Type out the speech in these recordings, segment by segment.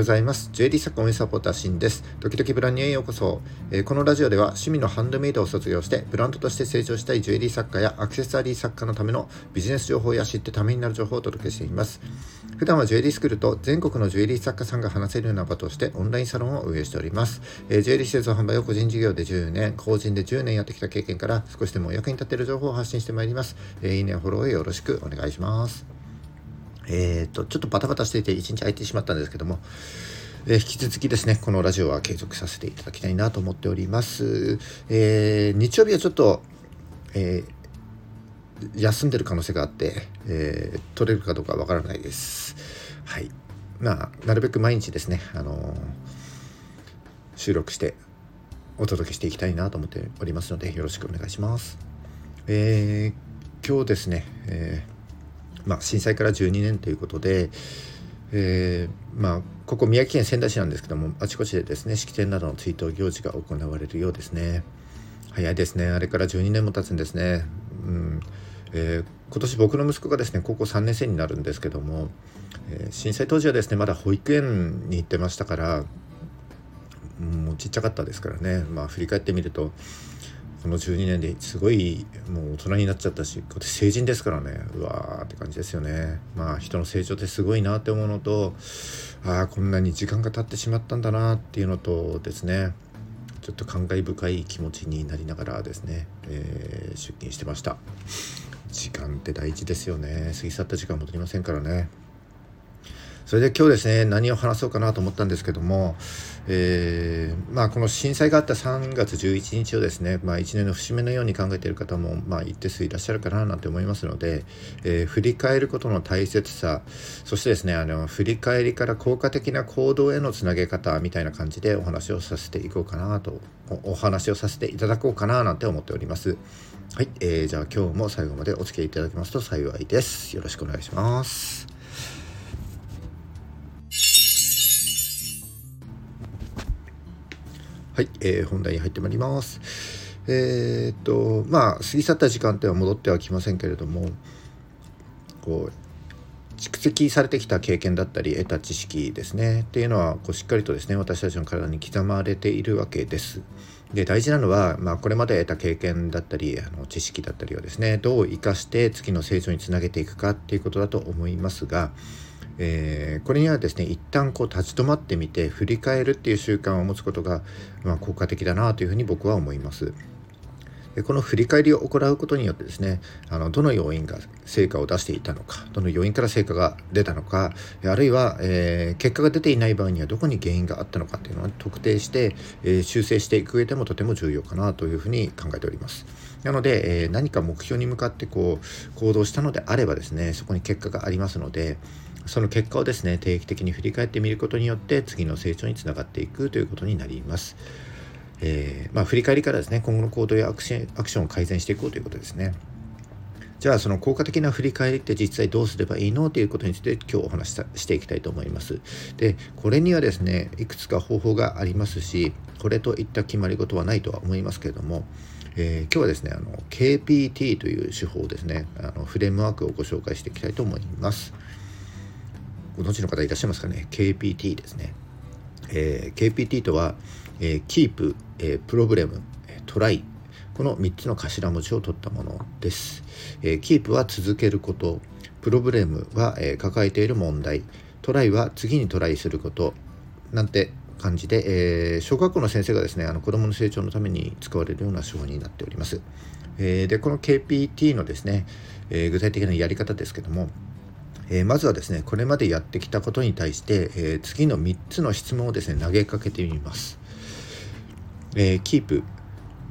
ようございます。ジュエリー作家応援サポーターシンです。時々ブランニュへようこそ、えー、このラジオでは趣味のハンドメイドを卒業してブランドとして成長したいジュエリー作家やアクセサリー作家のためのビジネス情報や知ってためになる情報をお届けしています。普段はジュエリースクールと全国のジュエリー作家さんが話せるような場としてオンラインサロンを運営しております。えー、ジュエリー施設販売を個人事業で10年、個人で10年やってきた経験から少しでも役に立てる情報を発信してまいります。えー、いいね、フォローよろしくお願いします。えっ、と、ちょっとバタバタしていて一日空いてしまったんですけども、えー、引き続きですね、このラジオは継続させていただきたいなと思っております。えー、日曜日はちょっと、え、休んでる可能性があって、え、取れるかどうかわからないです。はい。まあ、なるべく毎日ですね、あの収録してお届けしていきたいなと思っておりますので、よろしくお願いします。えー、今日ですね、えーまあ、震災から12年ということで、えー、まあ、ここ宮城県仙台市なんですけどもあちこちでですね式典などの追悼行事が行われるようですね。早いですね。あれから12年も経つんですね、うん。えー、今年僕の息子がですね高校3年生になるんですけども、えー、震災当時はですねまだ保育園に行ってましたからもうちっちゃかったですからね。まあ振り返ってみるとこの12年ですごいもう大人になっちゃったし成人ですからね。うわーって感じですよね。まあ人の成長ってすごいなって思うのとああこんなに時間が経ってしまったんだなっていうのとですね。ちょっと感慨深い気持ちになりながらですね、えー、出勤してました。時間って大事ですよね。過ぎ去った時間戻りませんからね。それで今日ですね何を話そうかなと思ったんですけども、えー、まあ、この震災があった3月11日をですね、まあ、1年の節目のように考えている方も、まあ、一定数いらっしゃるかななんて思いますので、えー、振り返ることの大切さそしてですねあの振り返りから効果的な行動へのつなげ方みたいな感じでお話をさせていこうかなとお話をさせていただこうかななんて思っております。はい、えー、じゃあ今日も最後までお付き合いいただけますと幸いです。よろしくお願いします。はい、えー、本題に入ってまいります。えー、っとまあ過ぎ去った時間っては戻ってはきませんけれどもこう蓄積されてきた経験だったり得た知識ですねっていうのはこうしっかりとですね私たちの体に刻まれているわけです。で大事なのは、まあ、これまで得た経験だったりあの知識だったりをですねどう生かして次の成長につなげていくかっていうことだと思いますがえー、これにはですね一旦こう立ち止まってみて振り返るっていう習慣を持つことが、まあ、効果的だなというふうに僕は思います。でこの振り返りを行うことによってですねあのどの要因が成果を出していたのかどの要因から成果が出たのかあるいは、えー、結果が出ていない場合にはどこに原因があったのかっていうのを特定して、えー、修正していく上でもとても重要かなというふうに考えております。なので、えー、何か目標に向かってこう行動したのであればですねそこに結果がありますのでその結果をですね定期的に振り返ってみることによって次の成長につながっていくということになります。えー、まあ、振り返りからですね今後の行動やアクシアクションを改善していこうということですね。じゃあその効果的な振り返りって実際どうすればいいの？ということについて今日お話ししていきたいと思います。でこれにはですねいくつか方法がありますしこれといった決まり事はないとは思いますけれども、えー、今日はですねあの KPT という手法ですねあのフレームワークをご紹介していきたいと思います。ご存知の方いらっしゃいますかね？KPT ですね、えー、KPT とは、えー、Keep、えー、プロブレム、トライ。この3つの頭文字を取ったものです、えー、Keep は続けること。プロブレムは、えー、抱えている問題。トライは次にトライすること。なんて感じで、えー、小学校の先生がですねあの子どもの成長のために使われるような手法になっております。えー、でこの KPT のですね、え、具体的なやり方ですけどもえー、まずはですねこれまでやってきたことに対して、えー、次の3つの質問をですね投げかけてみます。えー、キープ。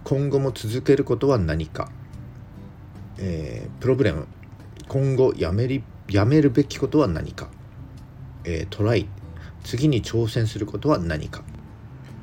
今後も続けることは何か、えー、プロブレム。今後やめりやめるべきことは何か、えー、トライ。次に挑戦することは何か。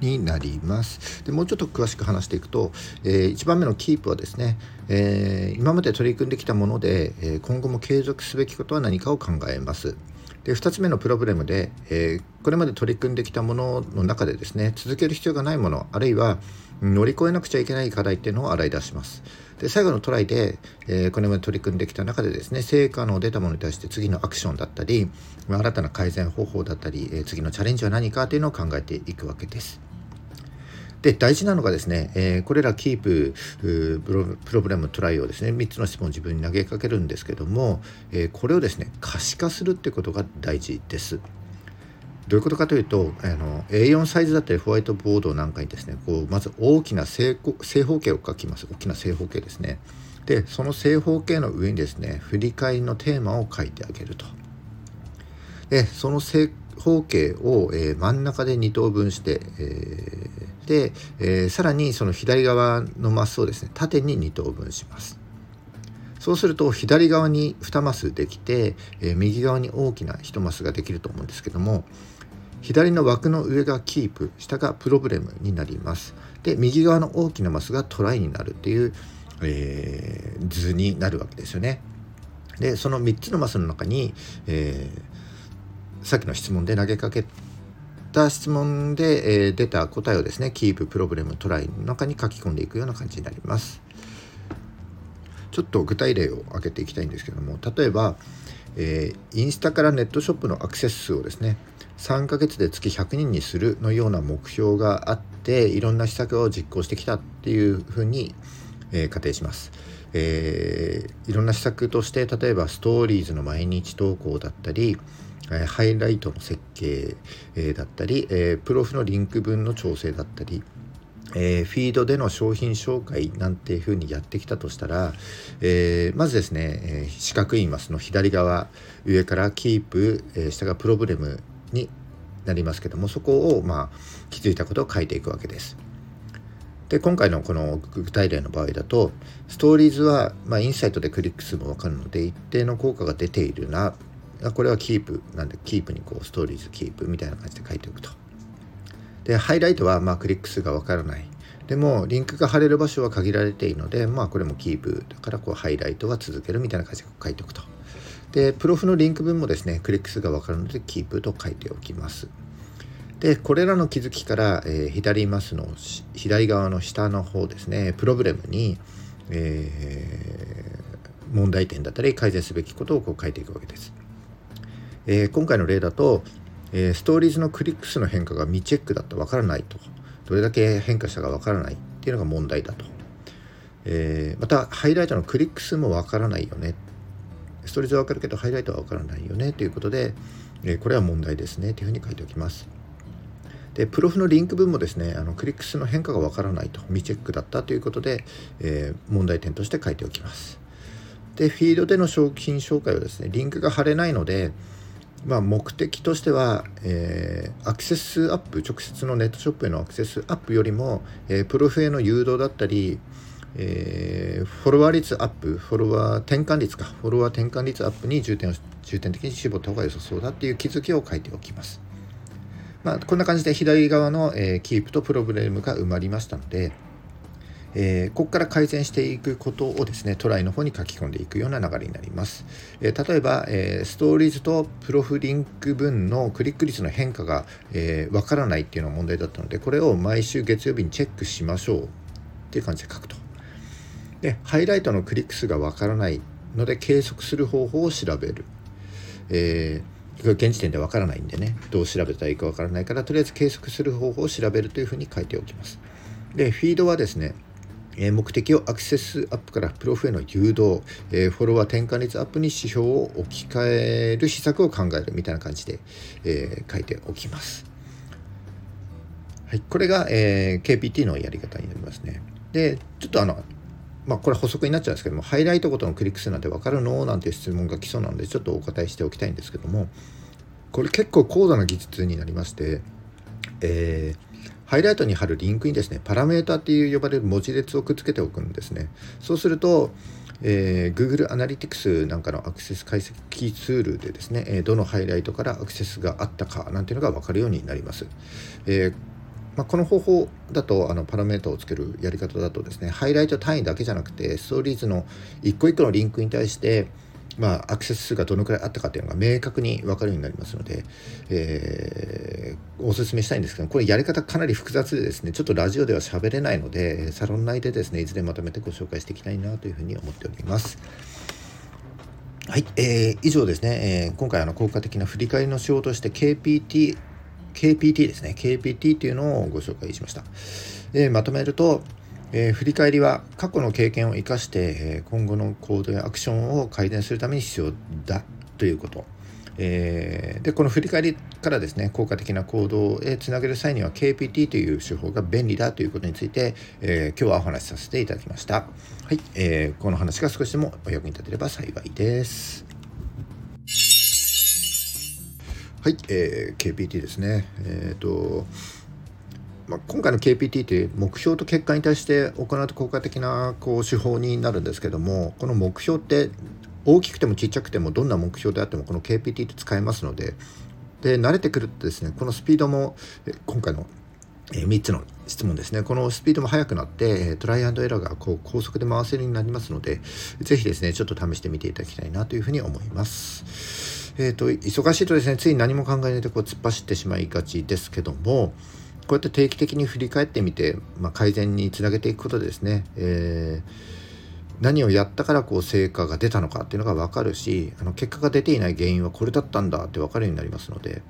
になります。でもうちょっと詳しく話していくと、えー、1番目のキープはですね、えー、今まで取り組んできたもので、えー、今後も継続すべきことは何かを考えます。で2つ目のプロブレムで、えこれまで取り組んできたものの中でですね続ける必要がないものあるいは乗り越えなくちゃいけない課題っていうのを洗い出します。で最後のトライで、えー、これまで取り組んできた中でですね成果の出たものに対して次のアクションだったり新たな改善方法だったり、えー、次のチャレンジは何かというのを考えていくわけです。で大事なのがですね、えー、これらキーププロブレムトライをですね3つの質問を自分に投げかけるんですけども、えー、これをですね可視化するってことが大事です。どういうことかというとあの A4 サイズだったりホワイトボードなんかにですねこうまず大きな正正方形を書きます。大きな正方形ですね。でその正方形の上にですね振り返りのテーマを書いてあげると。でその正方形を、えー、真ん中で2等分して、えー、えー、さらにその左側のマスをですね縦に2等分します。そうすると左側に2マスできて、え右側に大きな1マスができると思うんですけども左の枠の上がキープ下がプロブレムになります。で右側の大きなマスがトライになるっていう、えー、図になるわけですよね。でその3つのマスの中に、えー、さっきの質問で投げかけた質問で、えー、出た答えをですねキーププロブレムトライの中に書き込んでいくような感じになりますちょっと具体例を挙げていきたいんですけども例えば、えー、インスタからネットショップのアクセス数をですね3ヶ月で月100人にするのような目標があっていろんな施策を実行してきたっていうふうに、えー、仮定します。えー、いろんな施策として例えばストーリーズの毎日投稿だったり、え、ハイライトの設計、え、だったり、え、プロフのリンク分の調整だったり、え、フィードでの商品紹介なんていうふうにやってきたとしたら、え、まずですね、え、四角いマスの左側上からキープ、え、下がプロブレムになりますけどもそこをまあ気づいたことを書いていくわけです。で今回のこの具体例の場合だとストーリーズは、まあ、インサイトでクリック数も分かるので一定の効果が出ているなこれはキープなんでキープにこうストーリーズキープみたいな感じで書いておくと。でハイライトはまあクリック数が分からないでもリンクが貼れる場所は限られているのでまあこれもキープだからこうハイライトは続けるみたいな感じで書いておくと。でプロフのリンク分もですねクリック数が分かるのでキープと書いておきますでこれらの気づきから、えー、左マスの左側の下の方ですねプロブレムに、えー、問題点だったり改善すべきことをこう書いていくわけです、えー、今回の例だと、えストーリーズのクリック数の変化が未チェックだと分からないと。どれだけ変化したか分からないっていうのが問題だと、えまたハイライトのクリック数も分からないよね。ストーリーズは分かるけどハイライトは分からないよね。ということで、えこれは問題ですね。というふうに書いておきます。でプロフのリンク分もですねあのクリック数の変化がわからないと。未チェックだったということで、え、問題点として書いておきます。でフィードでの商品紹介はですねリンクが貼れないので、まあ、目的としては、えー、アクセスアップ直接のネットショップへのアクセスアップよりも、えー、プロフへの誘導だったり、えー、フォロワー率アップフォロワー転換率かフォロワー転換率アップに重点を重点的に絞った方が良さそうだっていう気づきを書いておきます。まあ、こんな感じで左側の、えー、キープとプロブレムが埋まりましたので、えー、ここから改善していくことをですねトライの方に書き込んでいくような流れになります、えー、例えば、えー、ストーリーズとプロフリンク分のクリック率の変化がわ、えー、からないっていうのが問題だったのでこれを毎週月曜日にチェックしましょうっていう感じで書くと。でハイライトのクリック数がわからないので計測する方法を調べる、えー、現時点でわからないんでねどう調べたらいいかわからないからとりあえず計測する方法を調べるというふうに書いておきます。でフィードはですね目的をアクセスアップからプロフへの誘導、えフォロワー転換率アップに指標を置き換える施策を考えるみたいな感じで、え、書いておきます。はい、これが、え、KPT のやり方になりますね。で、ちょっとあの、まあ、これ補足になっちゃうんですけどもハイライトごとのクリック数なんて分かるの？なんて質問が来そうなのでちょっとお答えしておきたいんですけどもこれ結構高度な技術になりまして、えー、ハイライトに貼るリンクにですねパラメータっていう呼ばれる文字列をくっつけておくんですね。そうすると、えー、Google アナリティクスなんかのアクセス解析ツールでですねどのハイライトからアクセスがあったかなんていうのが分かるようになります、えーまあ、この方法だとあのパラメータをつけるやり方だとですねハイライト単位だけじゃなくてストーリーズの一個一個のリンクに対して、まあ、アクセス数がどのくらいあったかっていうのが明確に分かるようになりますので、えー、お勧めしたいんですけどこれやり方かなり複雑でですねちょっとラジオでは喋れないのでサロン内でですねいずれまとめてご紹介していきたいなというふうに思っております。はい、えー、以上ですね、えー、今回あの効果的な振り返りの仕様として KPT KPT ですね KPT というのをご紹介しました、えー、まとめるとえー、振り返りは過去の経験を生かして、えー、今後の行動やアクションを改善するために必要だということ、えー、でこの振り返りからですね効果的な行動へつなげる際には KPT という手法が便利だということについて、え今日はお話しさせていただきました。はい、えこの話が少しでもお役に立てれば幸いです。はい、えー KPT ですね。えっ、とまあ、今回の KPT という目標と結果に対して行うと効果的なこう手法になるんですけどもこの目標って大きくてもちっちゃくてもどんな目標であってもこの KPT って使えますのでで慣れてくるとですねこのスピードも今回の3つの質問ですねこのスピードも速くなってトライアンドエラーがこう高速で回せるようになりますので是非ですねちょっと試してみていただきたいなというふうに思います。えーと、と忙しいとですねつい何も考えないでこう突っ走ってしまいがちですけどもこうやって定期的に振り返ってみて、まあ、改善につなげていくことでですね、えー、何をやったからこう成果が出たのかっていうのが分かるしあの結果が出ていない原因はこれだったんだって分かるようになりますので、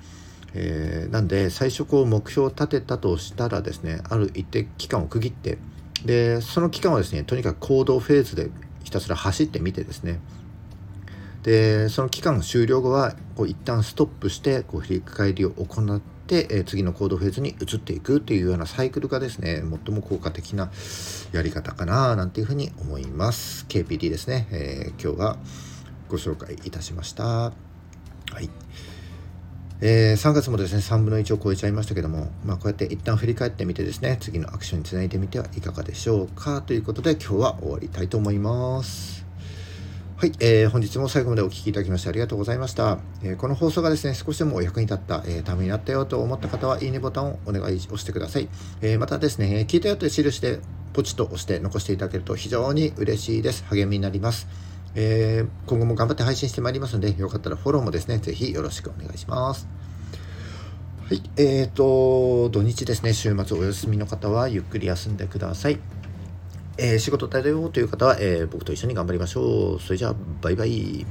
えー、なんで最初こう目標を立てたとしたらですねある一定期間を区切ってでその期間はですねとにかく行動フェーズでひたすら走ってみてですね。でその期間終了後はこう一旦ストップしてこう振り返りを行って、え次の行動フェーズに移っていくっていうようなサイクルがですね。最も効果的なやり方かななんていうふうに思います。KPT ですね、えー、今日はご紹介いたしました。はい。えー、3月もですね3分の1を超えちゃいましたけども、まあ、こうやって一旦振り返ってみてですね次のアクションにつないでみてはいかがでしょうかということで今日は終わりたいと思います。はい、えー、本日も最後までお聴きいただきましてありがとうございました。えー、この放送がですね、少しでもお役に立った、えー、ためになったよと思った方は、いいねボタンをお願い押してください。えー、またですね、聞いたよという印でポチッと押して残していただけると非常に嬉しいです。励みになります。えー、今後も頑張って配信してまいりますので、よかったらフォローもですね、ぜひよろしくお願いします。はい、えーと、土日ですね、週末お休みの方はゆっくり休んでください。えー、仕事だよという方は、えー、僕と一緒に頑張りましょう。それじゃあ、バイバイ。